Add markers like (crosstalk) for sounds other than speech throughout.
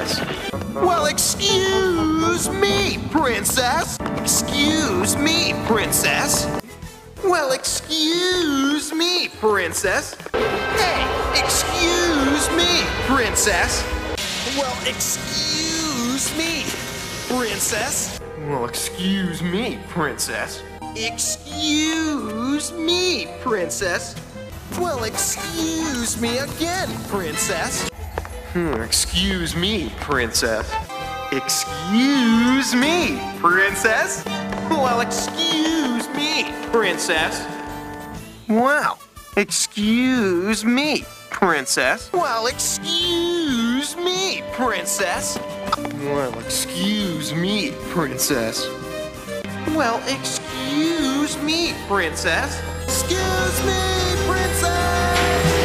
princess. Well, excuse me, princess. Excuse me, princess. Well, excuse me, princess. Hey, excuse me, princess. Well, excuse me, princess. Well, excuse me, princess. Excuse me, princess. Well, excuse me again, princess. Hmm, excuse me, princess. Excuse me, princess. Well, excuse me, princess. Wow. Excuse me, princess. Well, excuse me, princess. Well, excuse me, princess. Well, excuse me, princess. Excuse me, princess.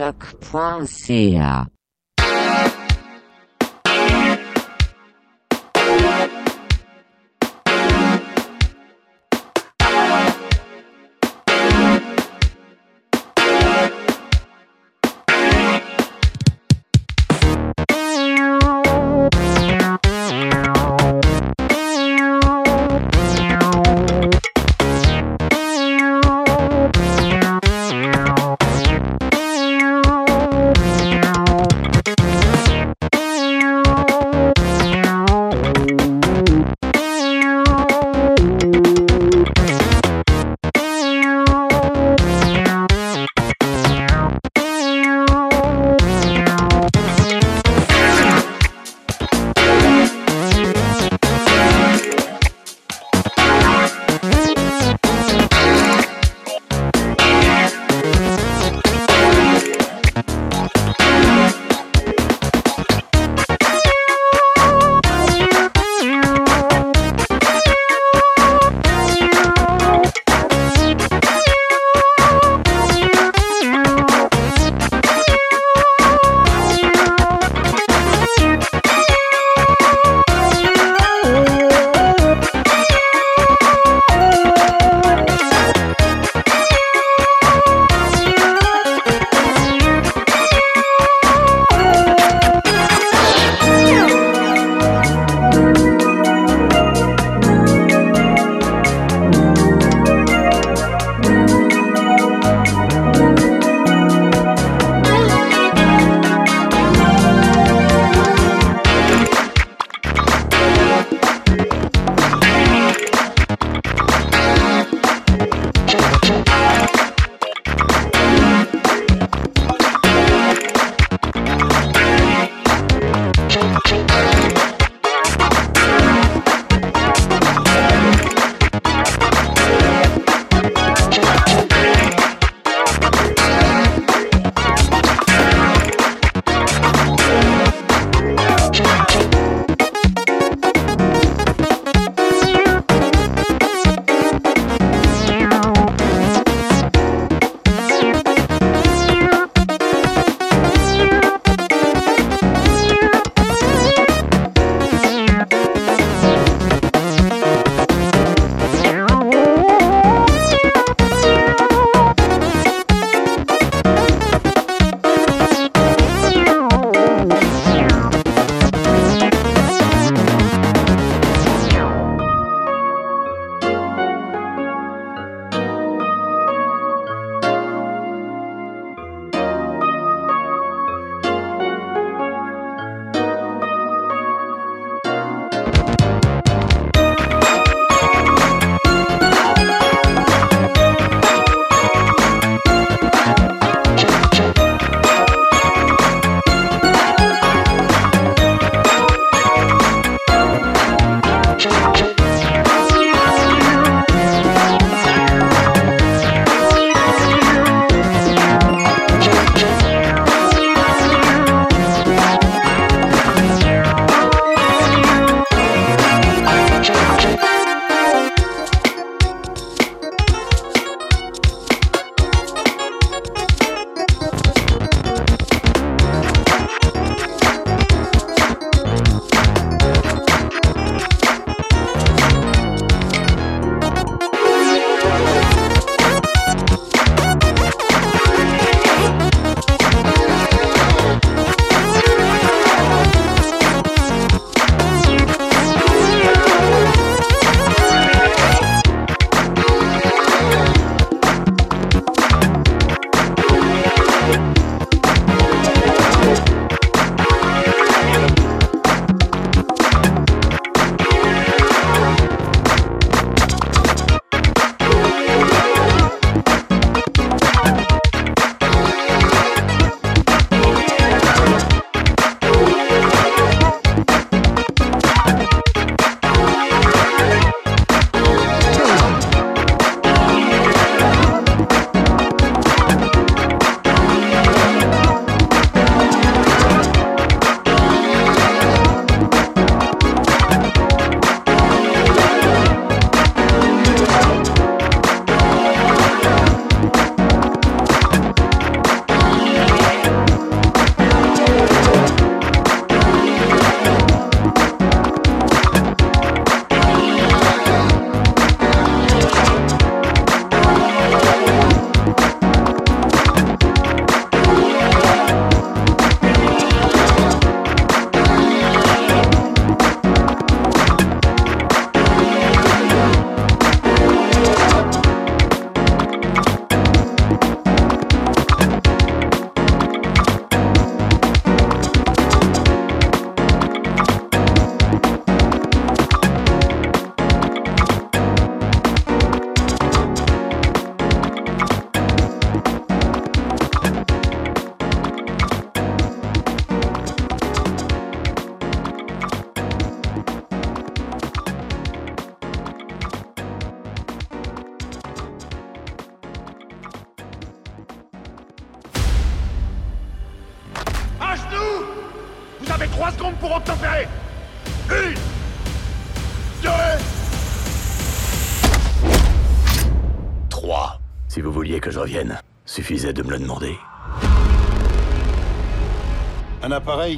choc.ca.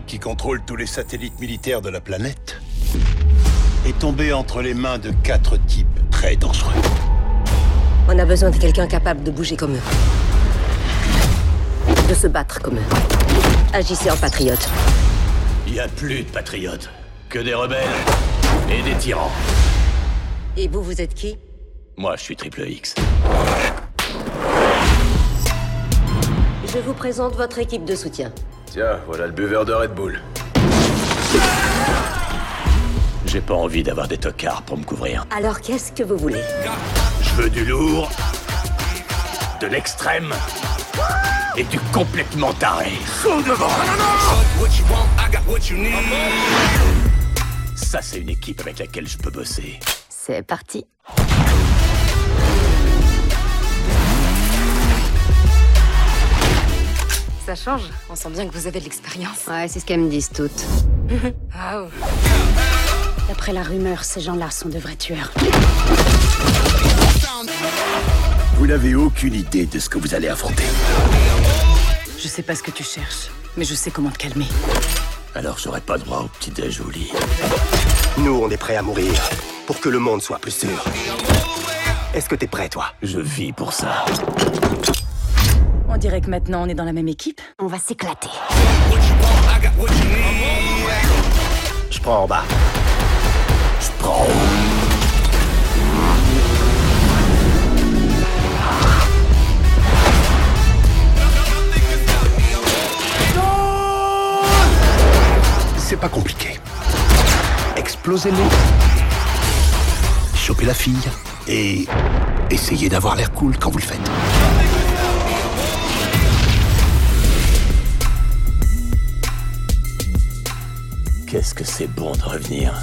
Qui contrôle tous les satellites militaires de la planète est tombé entre les mains de quatre types très dangereux. On a besoin de quelqu'un capable de bouger comme eux. De se battre comme eux. Agissez en patriote. Il n'y a plus de patriotes, que des rebelles et des tyrans. Et vous, vous êtes qui? Moi, je suis Triple X. Je vous présente votre équipe de soutien. Tiens, voilà le buveur de Red Bull. J'ai pas envie d'avoir des tocards pour me couvrir. Alors qu'est-ce que vous voulez? Je veux du lourd, de l'extrême et du complètement taré. Saut devant Ça, c'est une équipe avec laquelle je peux bosser. C'est parti. Ça change. On sent bien que vous avez de l'expérience. Ouais, c'est ce qu'elles me disent toutes. Waouh. (laughs) D'après la rumeur, ces gens-là sont de vrais tueurs. Vous n'avez aucune idée de ce que vous allez affronter. Je sais pas ce que tu cherches, mais je sais comment te calmer. Alors j'aurai pas droit au petit déj au lit. Nous, on est prêts à mourir pour que le monde soit plus sûr. Est-ce que t'es prêt, toi? Je vis pour ça. On dirait que maintenant on est dans la même équipe. On va s'éclater. Je prends en bas. Je prends. C'est pas compliqué. Explosez-les. Chopez la fille. Et essayez d'avoir l'air cool quand vous le faites. Qu'est-ce que c'est bon de revenir.